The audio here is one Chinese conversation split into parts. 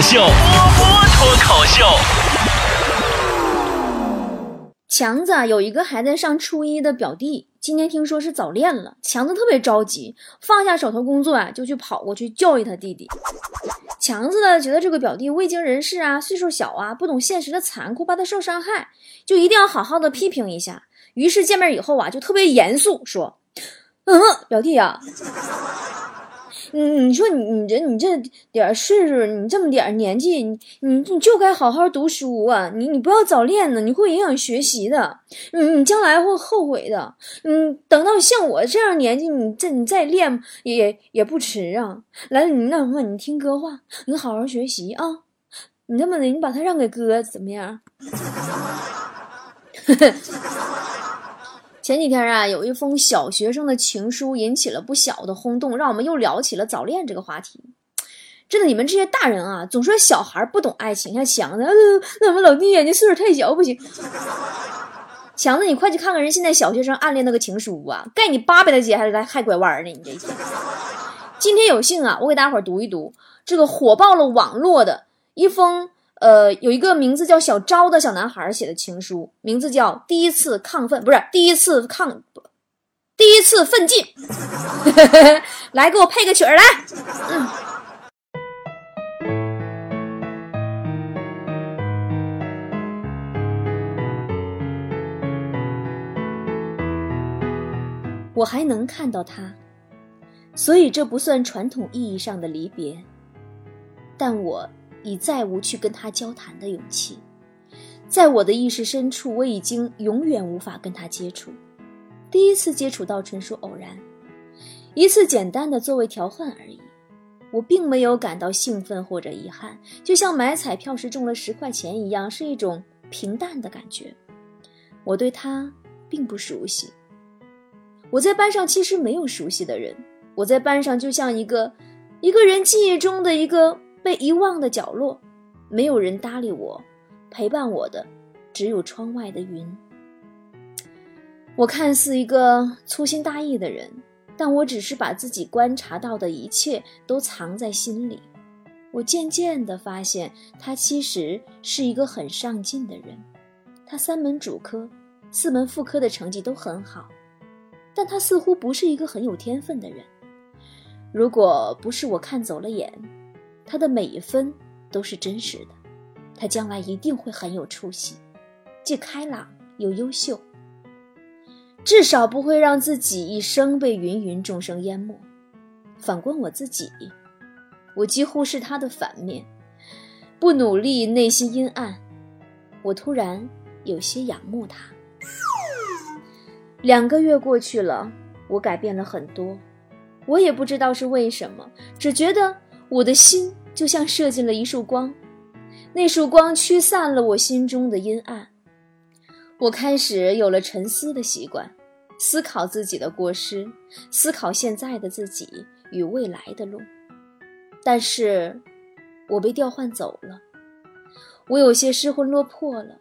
口秀，波波脱口秀。强子啊，有一个还在上初一的表弟，今天听说是早恋了，强子特别着急，放下手头工作啊，就去跑过去教育他弟弟。强子呢，觉得这个表弟未经人事啊，岁数小啊，不懂现实的残酷，怕他受伤害，就一定要好好的批评一下。于是见面以后啊，就特别严肃说：“嗯，表弟呀。”你你说你你这你这点岁数，你这么点年纪，你你就该好好读书啊！你你不要早恋呢，你会影响学习的，你你将来会后悔的。你，等到像我这样年纪，你再你再练也也不迟啊！来，你那什么，你听哥话，你好好学习啊！你这么的，你把他让给哥怎么样？前几天啊，有一封小学生的情书引起了不小的轰动，让我们又聊起了早恋这个话题。真的，你们这些大人啊，总说小孩不懂爱情，像强子，那我们老弟呀，你岁数太小，不行。强子，你快去看看人现在小学生暗恋那个情书啊，盖你八百的街还还还拐弯呢，你这。今天有幸啊，我给大伙读一读这个火爆了网络的一封。呃，有一个名字叫小昭的小男孩写的情书，名字叫《第一次亢奋》，不是第一次抗，第一次奋进。来，给我配个曲儿来。嗯。我还能看到他，所以这不算传统意义上的离别，但我。已再无去跟他交谈的勇气，在我的意识深处，我已经永远无法跟他接触。第一次接触到纯属偶然，一次简单的座位调换而已。我并没有感到兴奋或者遗憾，就像买彩票时中了十块钱一样，是一种平淡的感觉。我对他并不熟悉。我在班上其实没有熟悉的人，我在班上就像一个一个人记忆中的一个。被遗忘的角落，没有人搭理我，陪伴我的只有窗外的云。我看似一个粗心大意的人，但我只是把自己观察到的一切都藏在心里。我渐渐地发现，他其实是一个很上进的人。他三门主科、四门副科的成绩都很好，但他似乎不是一个很有天分的人。如果不是我看走了眼。他的每一分都是真实的，他将来一定会很有出息，既开朗又优秀，至少不会让自己一生被芸芸众生淹没。反观我自己，我几乎是他的反面，不努力，内心阴暗。我突然有些仰慕他。两个月过去了，我改变了很多，我也不知道是为什么，只觉得我的心。就像射进了一束光，那束光驱散了我心中的阴暗。我开始有了沉思的习惯，思考自己的过失，思考现在的自己与未来的路。但是，我被调换走了，我有些失魂落魄了，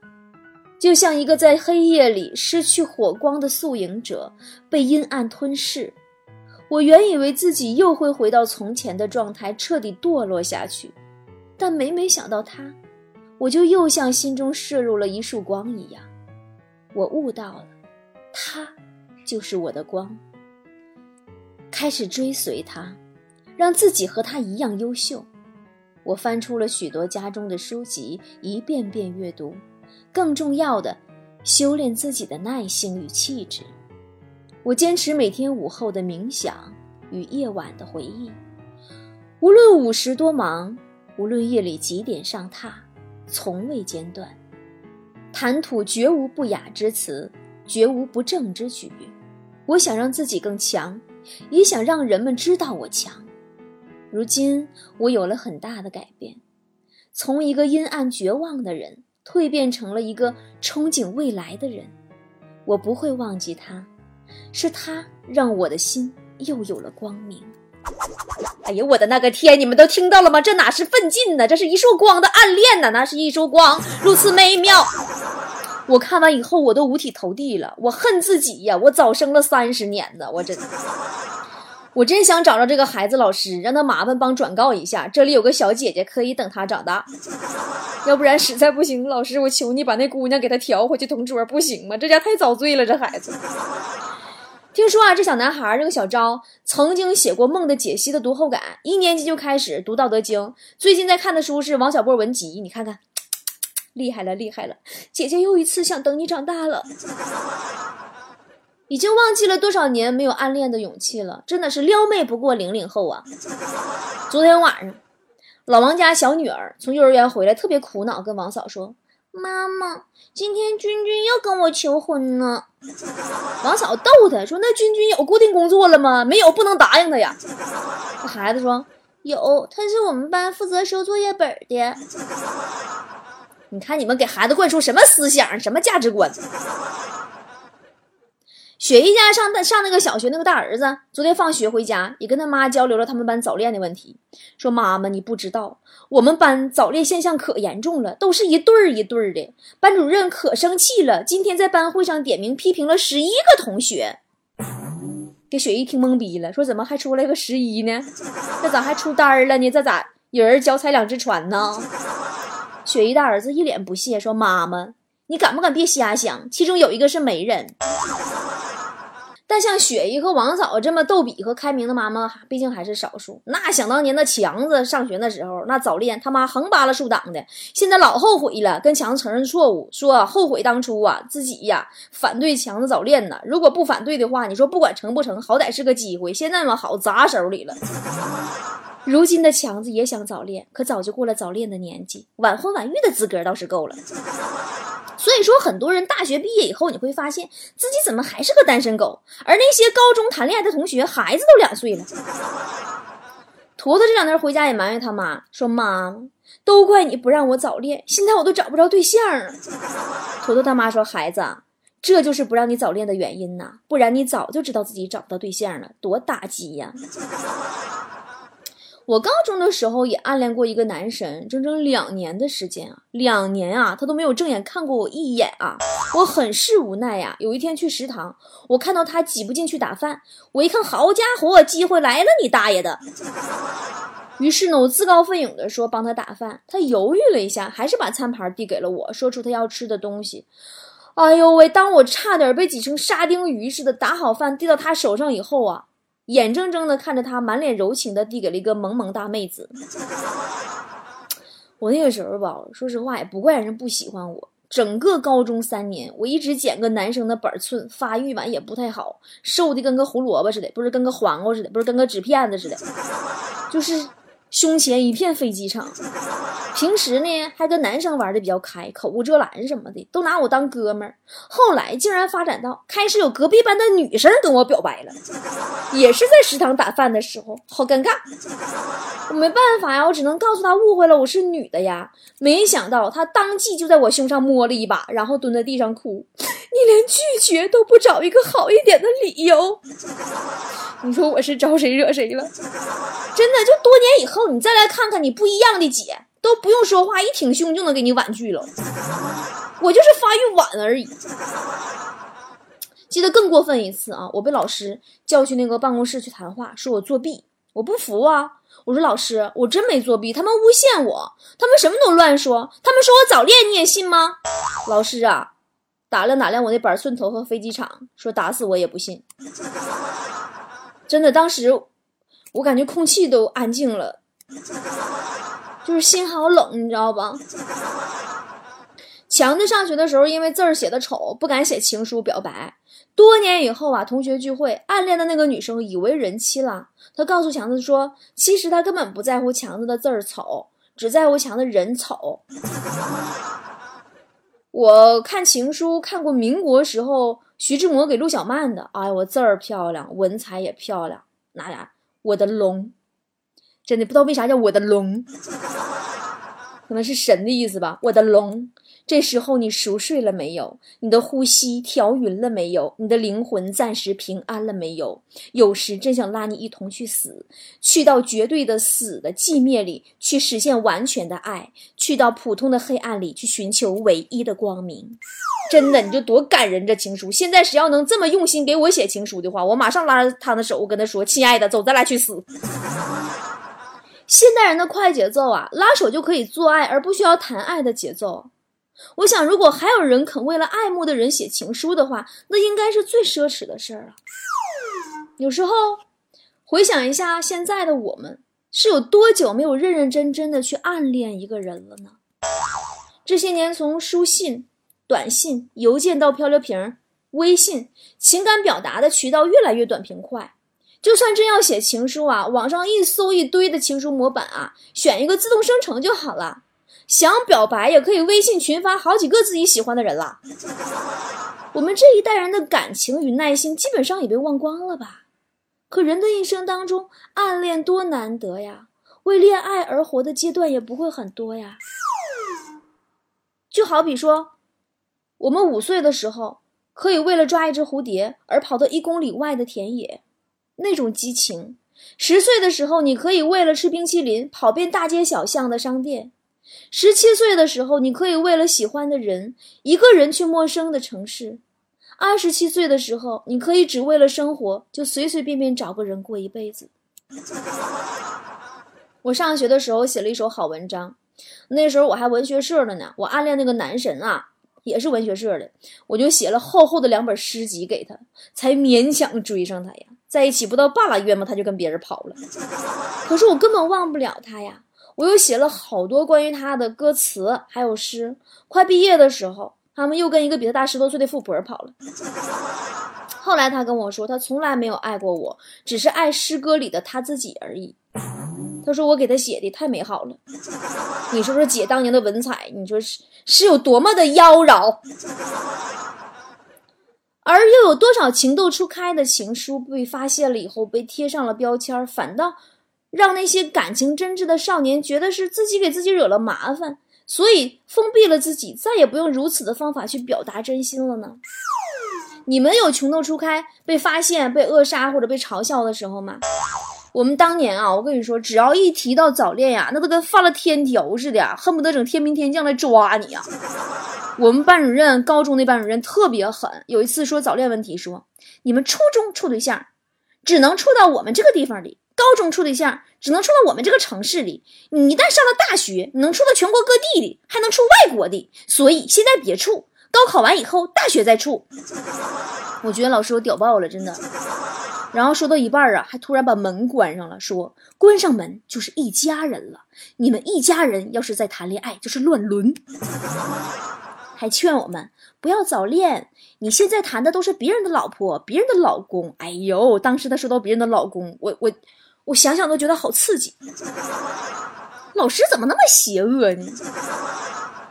就像一个在黑夜里失去火光的宿营者，被阴暗吞噬。我原以为自己又会回到从前的状态，彻底堕落下去，但每每想到他，我就又像心中射入了一束光一样。我悟到了，他就是我的光。开始追随他，让自己和他一样优秀。我翻出了许多家中的书籍，一遍遍阅读。更重要的，修炼自己的耐性与气质。我坚持每天午后的冥想与夜晚的回忆，无论午时多忙，无论夜里几点上榻，从未间断。谈吐绝无不雅之词，绝无不正之举。我想让自己更强，也想让人们知道我强。如今我有了很大的改变，从一个阴暗绝望的人蜕变成了一个憧憬未来的人。我不会忘记他。是他让我的心又有了光明。哎呀，我的那个天！你们都听到了吗？这哪是奋进呢？这是一束光的暗恋呢！那是一束光，如此美妙。我看完以后，我都五体投地了。我恨自己呀！我早生了三十年呢！我真，我真想找着这个孩子老师，让他麻烦帮转告一下，这里有个小姐姐可以等他长大。要不然实在不行，老师我求你把那姑娘给他调回去同桌，不行吗？这家太遭罪了，这孩子。听说啊，这小男孩这个小昭曾经写过《梦的解析》的读后感，一年级就开始读《道德经》，最近在看的书是王小波文集。你看看，厉害了，厉害了！姐姐又一次想等你长大了。已经忘记了多少年没有暗恋的勇气了，真的是撩妹不过零零后啊！昨天晚上，老王家小女儿从幼儿园回来，特别苦恼，跟王嫂说：“妈妈，今天君君又跟我求婚呢。”王嫂逗他说：“那君君有固定工作了吗？没有，不能答应他呀。”那孩子说：“有，他是我们班负责收作业本的。”你看你们给孩子灌输什么思想，什么价值观？雪姨家上上那个小学那个大儿子，昨天放学回家也跟他妈交流了他们班早恋的问题，说妈妈你不知道，我们班早恋现象可严重了，都是一对儿一对儿的，班主任可生气了，今天在班会上点名批评了十一个同学，给雪姨听懵逼了，说怎么还出来个十一呢？这咋还出单儿了呢？这咋有人脚踩两只船呢？雪姨大儿子一脸不屑说妈妈，你敢不敢别瞎想？其中有一个是媒人。但像雪姨和王嫂这么逗比和开明的妈妈，毕竟还是少数。那想当年的强子上学的时候，那早恋他妈横扒拉竖挡的，现在老后悔了，跟强子承认错误，说后悔当初啊自己呀反对强子早恋呢。如果不反对的话，你说不管成不成，好歹是个机会。现在嘛，好砸手里了。如今的强子也想早恋，可早就过了早恋的年纪，晚婚晚育的资格倒是够了。所以说，很多人大学毕业以后，你会发现自己怎么还是个单身狗，而那些高中谈恋爱的同学，孩子都两岁了。坨坨这两天回家也埋怨他妈，说：“妈，都怪你不让我早恋，现在我都找不着对象了。”坨坨他妈说：“孩子，这就是不让你早恋的原因呐，不然你早就知道自己找不到对象了，多打击呀！”我高中的时候也暗恋过一个男神，整整两年的时间啊，两年啊，他都没有正眼看过我一眼啊，我很是无奈呀。有一天去食堂，我看到他挤不进去打饭，我一看，好家伙，机会来了，你大爷的！于是呢，我自告奋勇的说帮他打饭，他犹豫了一下，还是把餐盘递给了我，说出他要吃的东西。哎呦喂，当我差点被挤成沙丁鱼似的打好饭递到他手上以后啊。眼睁睁的看着他满脸柔情的递给了一个萌萌大妹子，我那个时候吧，说实话也不怪人不喜欢我。整个高中三年，我一直捡个男生的板寸，发育完也不太好，瘦的跟个胡萝卜似的，不是跟个黄瓜似的，不是跟个纸片子似的，就是。胸前一片飞机场，平时呢还跟男生玩的比较开，口无遮拦什么的，都拿我当哥们儿。后来竟然发展到开始有隔壁班的女生跟我表白了，也是在食堂打饭的时候，好尴尬。我没办法呀，我只能告诉他误会了，我是女的呀。没想到他当即就在我胸上摸了一把，然后蹲在地上哭。你连拒绝都不找一个好一点的理由，你说我是招谁惹谁了？真的，就多年以后你再来看看你不一样的姐，都不用说话，一挺胸就能给你婉拒了。我就是发育晚而已。记得更过分一次啊，我被老师叫去那个办公室去谈话，说我作弊，我不服啊。我说老师，我真没作弊，他们诬陷我，他们什么都乱说，他们说我早恋，你也信吗？老师啊。打量打量我那板寸头和飞机场，说打死我也不信。真的，当时我感觉空气都安静了，就是心好冷，你知道吧？强子上学的时候，因为字儿写的丑，不敢写情书表白。多年以后啊，同学聚会，暗恋的那个女生以为人妻了，他告诉强子说，其实他根本不在乎强子的字儿丑，只在乎强子人丑。我看情书看过民国时候徐志摩给陆小曼的，哎呀，我字儿漂亮，文采也漂亮，那俩我的龙，真的不知道为啥叫我的龙，可能是神的意思吧。我的龙这时候你熟睡了没有？你的呼吸调匀了没有？你的灵魂暂时平安了没有？有时真想拉你一同去死，去到绝对的死的寂灭里去实现完全的爱，去到普通的黑暗里去寻求唯一的光明。真的，你就多感人这情书。现在谁要能这么用心给我写情书的话，我马上拉着他的手，我跟他说：“亲爱的，走，咱俩去死。”现代人的快节奏啊，拉手就可以做爱而不需要谈爱的节奏。我想，如果还有人肯为了爱慕的人写情书的话，那应该是最奢侈的事儿了。有时候回想一下，现在的我们是有多久没有认认真真的去暗恋一个人了呢？这些年，从书信。短信、邮件到漂流瓶、微信，情感表达的渠道越来越短平快。就算真要写情书啊，网上一搜一堆的情书模板啊，选一个自动生成就好了。想表白也可以微信群发好几个自己喜欢的人了。我们这一代人的感情与耐心基本上也被忘光了吧？可人的一生当中，暗恋多难得呀！为恋爱而活的阶段也不会很多呀。就好比说。我们五岁的时候，可以为了抓一只蝴蝶而跑到一公里外的田野，那种激情；十岁的时候，你可以为了吃冰淇淋跑遍大街小巷的商店；十七岁的时候，你可以为了喜欢的人一个人去陌生的城市；二十七岁的时候，你可以只为了生活就随随便便找个人过一辈子。我上学的时候写了一首好文章，那时候我还文学社的呢，我暗恋那个男神啊。也是文学社的，我就写了厚厚的两本诗集给他，才勉强追上他呀。在一起不到半拉月嘛，他就跟别人跑了。可是我根本忘不了他呀。我又写了好多关于他的歌词，还有诗。快毕业的时候，他们又跟一个比他大十多岁的富婆跑了。后来他跟我说，他从来没有爱过我，只是爱诗歌里的他自己而已。他说我给他写的太美好了，你说说姐当年的文采，你说是是有多么的妖娆，而又有多少情窦初开的情书被发现了以后被贴上了标签，反倒让那些感情真挚的少年觉得是自己给自己惹了麻烦，所以封闭了自己，再也不用如此的方法去表达真心了呢？你们有情窦初开被发现、被扼杀或者被嘲笑的时候吗？我们当年啊，我跟你说，只要一提到早恋呀，那都跟犯了天条似的，恨不得整天兵天将来抓你呀。我们班主任，高中那班主任特别狠，有一次说早恋问题，说你们初中处对象，只能处到我们这个地方里；高中处对象，只能处到我们这个城市里。你一旦上了大学，你能处到全国各地的，还能处外国的。所以现在别处，高考完以后，大学再处。我觉得老师我屌爆了，真的。然后说到一半啊，还突然把门关上了，说关上门就是一家人了。你们一家人要是在谈恋爱，就是乱伦。还劝我们不要早恋，你现在谈的都是别人的老婆、别人的老公。哎呦，当时他说到别人的老公，我我我想想都觉得好刺激。老师怎么那么邪恶呢？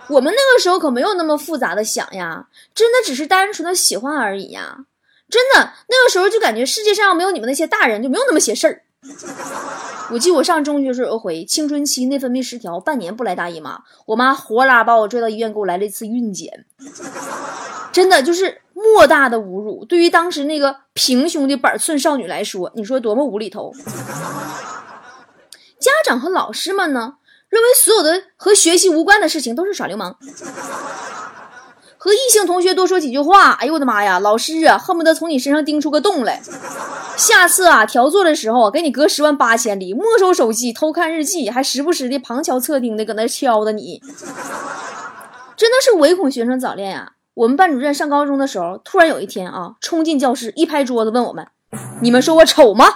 我们那个时候可没有那么复杂的想呀，真的只是单纯的喜欢而已呀。真的，那个时候就感觉世界上没有你们那些大人，就没有那么些事儿。我记得我上中学时候有回青春期内分泌失调，半年不来大姨妈，我妈活拉把我拽到医院，给我来了一次孕检。真的就是莫大的侮辱，对于当时那个平胸的板寸少女来说，你说多么无厘头。家长和老师们呢，认为所有的和学习无关的事情都是耍流氓。和异性同学多说几句话，哎呦我的妈呀！老师啊，恨不得从你身上钉出个洞来。下次啊，调座的时候给你隔十万八千里，没收手机，偷看日记，还时不时的旁敲侧听的搁那敲的你，真的是唯恐学生早恋呀！我们班主任上高中的时候，突然有一天啊，冲进教室，一拍桌子问我们：“你们说我丑吗？”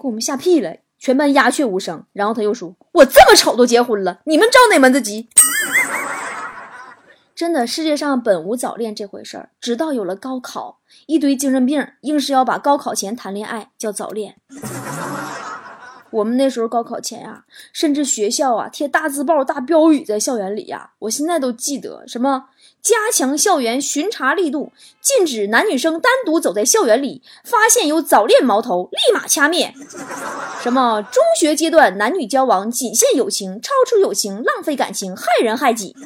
给我们吓屁了，全班鸦雀无声。然后他又说：“我这么丑都结婚了，你们着哪门子急？”真的，世界上本无早恋这回事儿，直到有了高考，一堆精神病硬是要把高考前谈恋爱叫早恋。我们那时候高考前呀，甚至学校啊贴大字报、大标语在校园里呀，我现在都记得，什么加强校园巡查力度，禁止男女生单独走在校园里，发现有早恋苗头立马掐灭。什么中学阶段男女交往仅限友情，超出友情浪费感情，害人害己。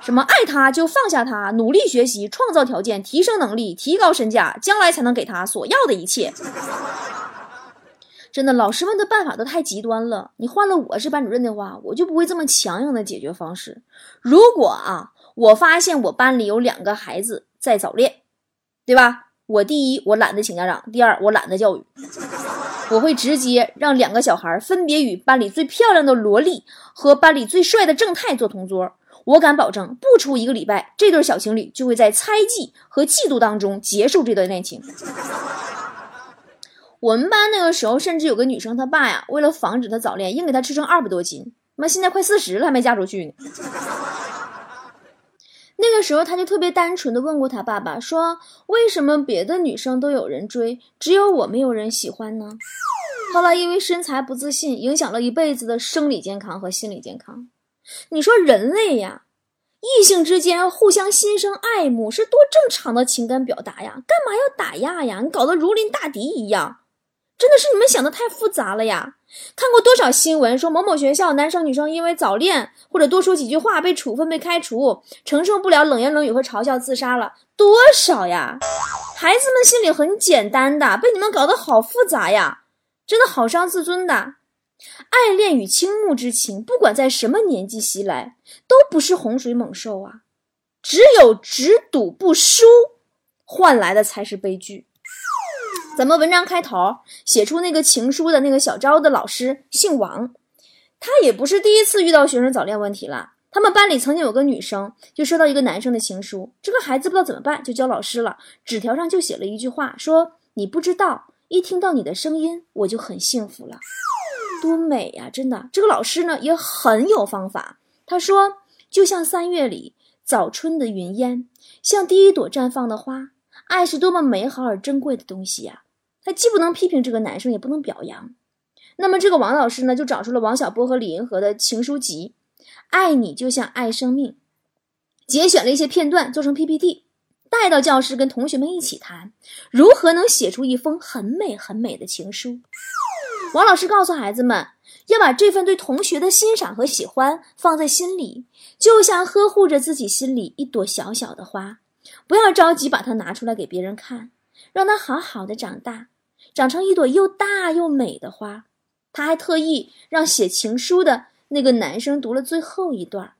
什么爱他就放下他，努力学习，创造条件，提升能力，提高身价，将来才能给他所要的一切。真的，老师们的办法都太极端了。你换了我是班主任的话，我就不会这么强硬的解决方式。如果啊，我发现我班里有两个孩子在早恋，对吧？我第一，我懒得请家长；第二，我懒得教育。我会直接让两个小孩分别与班里最漂亮的萝莉和班里最帅的正太做同桌。我敢保证，不出一个礼拜，这对小情侣就会在猜忌和嫉妒当中结束这段恋情。我们班那个时候，甚至有个女生，她爸呀，为了防止她早恋，硬给她吃成二百多斤。妈，现在快四十了，还没嫁出去呢。那个时候，他就特别单纯的问过他爸爸，说：“为什么别的女生都有人追，只有我没有人喜欢呢？”后来因为身材不自信，影响了一辈子的生理健康和心理健康。你说人类呀，异性之间互相心生爱慕是多正常的情感表达呀，干嘛要打压呀？你搞得如临大敌一样。真的是你们想的太复杂了呀！看过多少新闻说某某学校男生女生因为早恋或者多说几句话被处分被开除，承受不了冷言冷语和嘲笑自杀了多少呀？孩子们心里很简单的，被你们搞得好复杂呀！真的好伤自尊的。爱恋与倾慕之情，不管在什么年纪袭来，都不是洪水猛兽啊！只有只赌不输，换来的才是悲剧。咱们文章开头写出那个情书的那个小昭的老师姓王，他也不是第一次遇到学生早恋问题了。他们班里曾经有个女生就收到一个男生的情书，这个孩子不知道怎么办，就教老师了。纸条上就写了一句话，说：“你不知道，一听到你的声音，我就很幸福了，多美呀！”真的，这个老师呢也很有方法。他说：“就像三月里早春的云烟，像第一朵绽放的花，爱是多么美好而珍贵的东西呀！”他既不能批评这个男生，也不能表扬。那么这个王老师呢，就找出了王小波和李银河的情书集，《爱你就像爱生命》，节选了一些片段做成 PPT，带到教室跟同学们一起谈如何能写出一封很美很美的情书。王老师告诉孩子们，要把这份对同学的欣赏和喜欢放在心里，就像呵护着自己心里一朵小小的花，不要着急把它拿出来给别人看。让它好好的长大，长成一朵又大又美的花。他还特意让写情书的那个男生读了最后一段。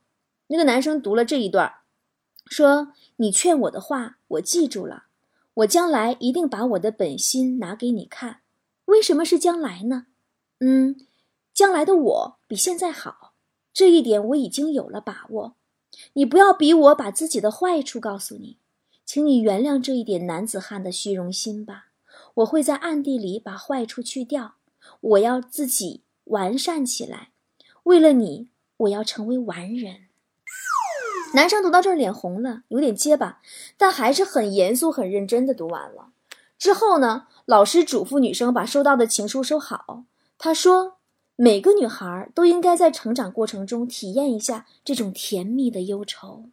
那个男生读了这一段，说：“你劝我的话，我记住了。我将来一定把我的本心拿给你看。为什么是将来呢？嗯，将来的我比现在好，这一点我已经有了把握。你不要逼我把自己的坏处告诉你。”请你原谅这一点男子汉的虚荣心吧，我会在暗地里把坏处去掉，我要自己完善起来。为了你，我要成为完人。男生读到这儿脸红了，有点结巴，但还是很严肃、很认真的读完了。之后呢，老师嘱咐女生把收到的情书收好。他说，每个女孩都应该在成长过程中体验一下这种甜蜜的忧愁。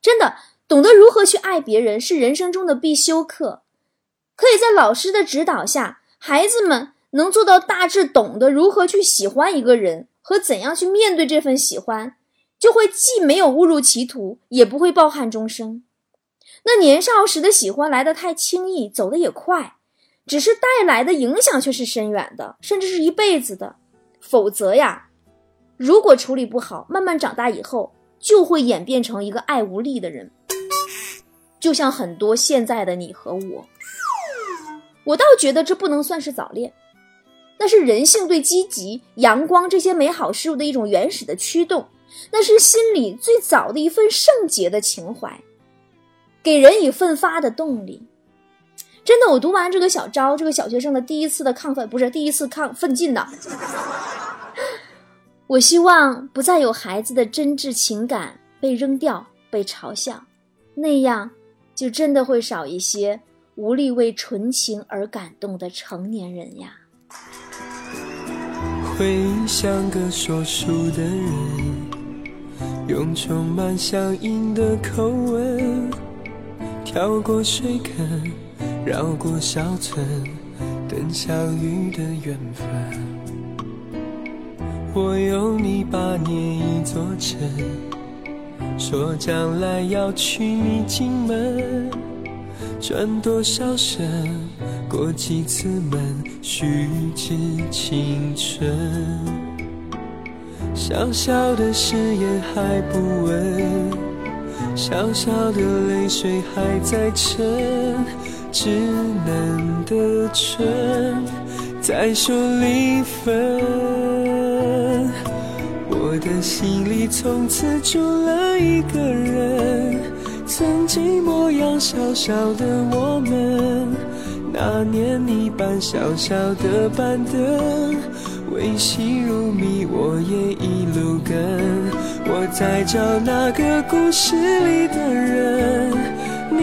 真的。懂得如何去爱别人是人生中的必修课，可以在老师的指导下，孩子们能做到大致懂得如何去喜欢一个人和怎样去面对这份喜欢，就会既没有误入歧途，也不会抱憾终生。那年少时的喜欢来得太轻易，走得也快，只是带来的影响却是深远的，甚至是一辈子的。否则呀，如果处理不好，慢慢长大以后就会演变成一个爱无力的人。就像很多现在的你和我，我倒觉得这不能算是早恋，那是人性对积极、阳光这些美好事物的一种原始的驱动，那是心里最早的一份圣洁的情怀，给人以奋发的动力。真的，我读完这个小昭这个小学生的第一次的亢奋，不是第一次亢奋进的，我希望不再有孩子的真挚情感被扔掉、被嘲笑，那样。就真的会少一些无力为纯情而感动的成年人呀。回忆像个说书的人，用充满乡音的口吻，跳过水坑，绕过小村，等相遇的缘分。我有你把年一座城。说将来要娶你进门，转多少身，过几次门，虚掷青春。小小的誓言还不稳，小小的泪水还在沉，稚嫩的唇在手里分。我的心里从此住了一个人，曾经模样小小的我们，那年你搬小小的板凳，微细如迷，我也一路跟。我在找那个故事里的人，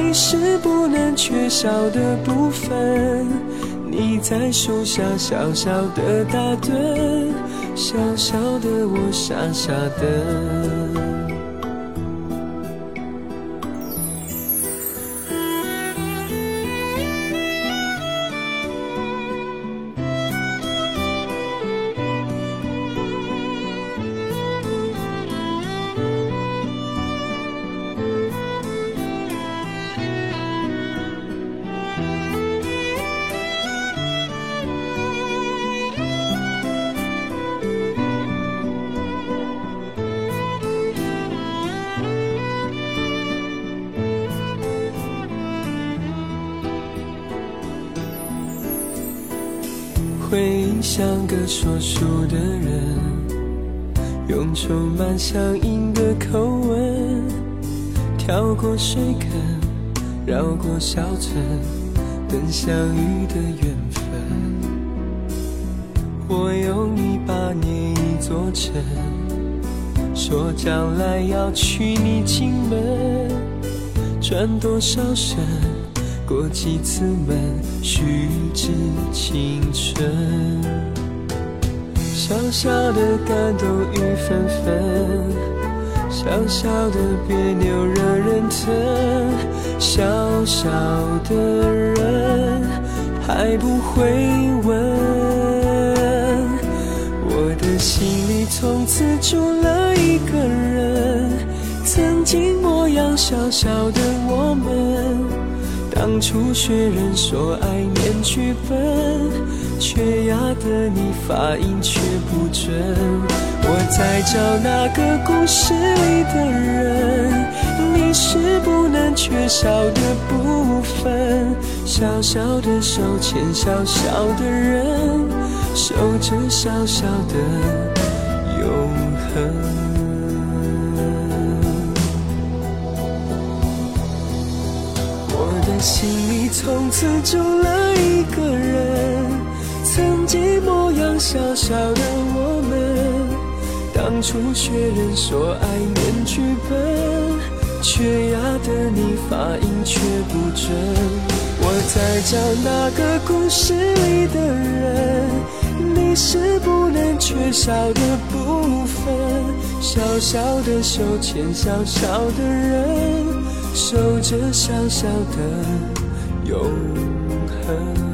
你是不能缺少的部分。你在树下小小的打盹，小小的我傻傻的。像个说书的人，用充满乡音的口吻，跳过水坑，绕过小村，等相遇的缘分。我用一把捏一座城，说将来要娶你进门，转多少身。过几次门，虚掷青春。小小的感动雨纷纷，小小的别扭惹人疼。小小的人还不会问，我的心里从此住了一个人，曾经模样小小的我们。当初学人说爱念剧本，缺牙的你发音却不准。我在找那个故事里的人，你是不能缺少的部分。小小的手牵小小的人，守着小小的永恒。心里从此住了一个人，曾经模样小小的我们，当初学人说爱念剧本，缺牙的你发音却不准。我在找那个故事里的人，你是不能缺少的部分。小小的手牵小小的人。守着小小的永恒。